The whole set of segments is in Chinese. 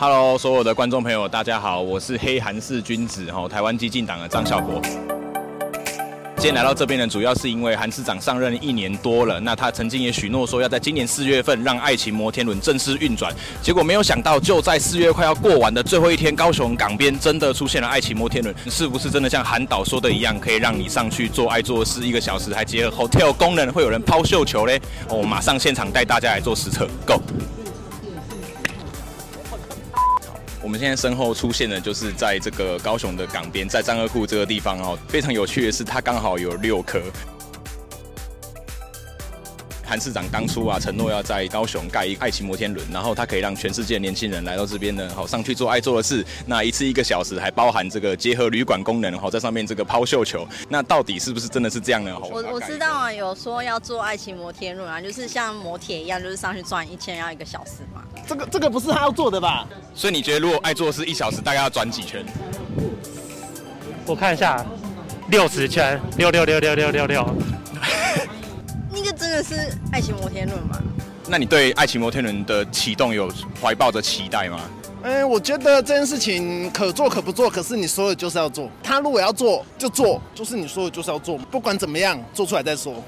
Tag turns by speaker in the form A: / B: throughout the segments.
A: Hello，所有的观众朋友，大家好，我是黑韩式君子，哈，台湾激进党的张孝国。今天来到这边呢，主要是因为韩市长上任一年多了，那他曾经也许诺说要在今年四月份让爱情摩天轮正式运转，结果没有想到，就在四月快要过完的最后一天，高雄港边真的出现了爱情摩天轮，是不是真的像韩导说的一样，可以让你上去做爱做事一个小时，还结合 hotel 功能，会有人抛绣球嘞？我马上现场带大家来做实测，Go！我们现在身后出现的，就是在这个高雄的港边，在漳二库这个地方哦。非常有趣的是，它刚好有六颗。韩市长当初啊，承诺要在高雄盖一个爱情摩天轮，然后它可以让全世界年轻人来到这边呢，好上去做爱做的事。那一次一个小时，还包含这个结合旅馆功能，好在上面这个抛绣球。那到底是不是真的是这样呢？
B: 我我知道啊，有说要做爱情摩天轮啊，就是像摩铁一样，就是上去转一圈要一个小时嘛。
C: 这个这个不是他要做的吧？
A: 所以你觉得如果爱做的是一小时，大概要转几圈？
D: 我看一下，六十圈，六六六六六六六。
B: 那个真的是爱情摩天轮吗？
A: 那你对爱情摩天轮的启动有怀抱着期待吗？
C: 嗯，我觉得这件事情可做可不做，可是你说的就是要做。他如果要做就做，就是你说的就是要做，不管怎么样，做出来再
A: 说。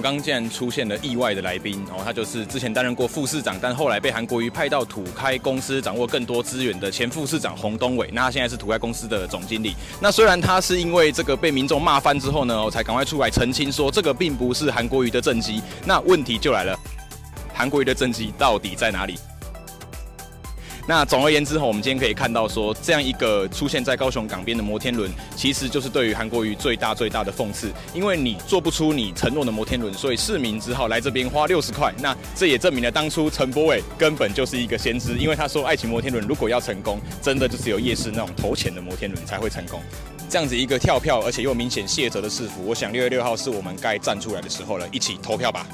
A: 们刚刚竟然出现了意外的来宾哦，他就是之前担任过副市长，但后来被韩国瑜派到土开公司掌握更多资源的前副市长洪东伟。那他现在是土开公司的总经理。那虽然他是因为这个被民众骂翻之后呢，我才赶快出来澄清说这个并不是韩国瑜的政绩。那问题就来了，韩国瑜的政绩到底在哪里？那总而言之，我们今天可以看到说，这样一个出现在高雄港边的摩天轮，其实就是对于韩国瑜最大最大的讽刺。因为你做不出你承诺的摩天轮，所以市民只好来这边花六十块。那这也证明了当初陈柏伟根本就是一个先知，因为他说爱情摩天轮如果要成功，真的就是有夜市那种投钱的摩天轮才会成功。这样子一个跳票而且又明显卸责的市府，我想六月六号是我们该站出来的时候了，一起投票吧。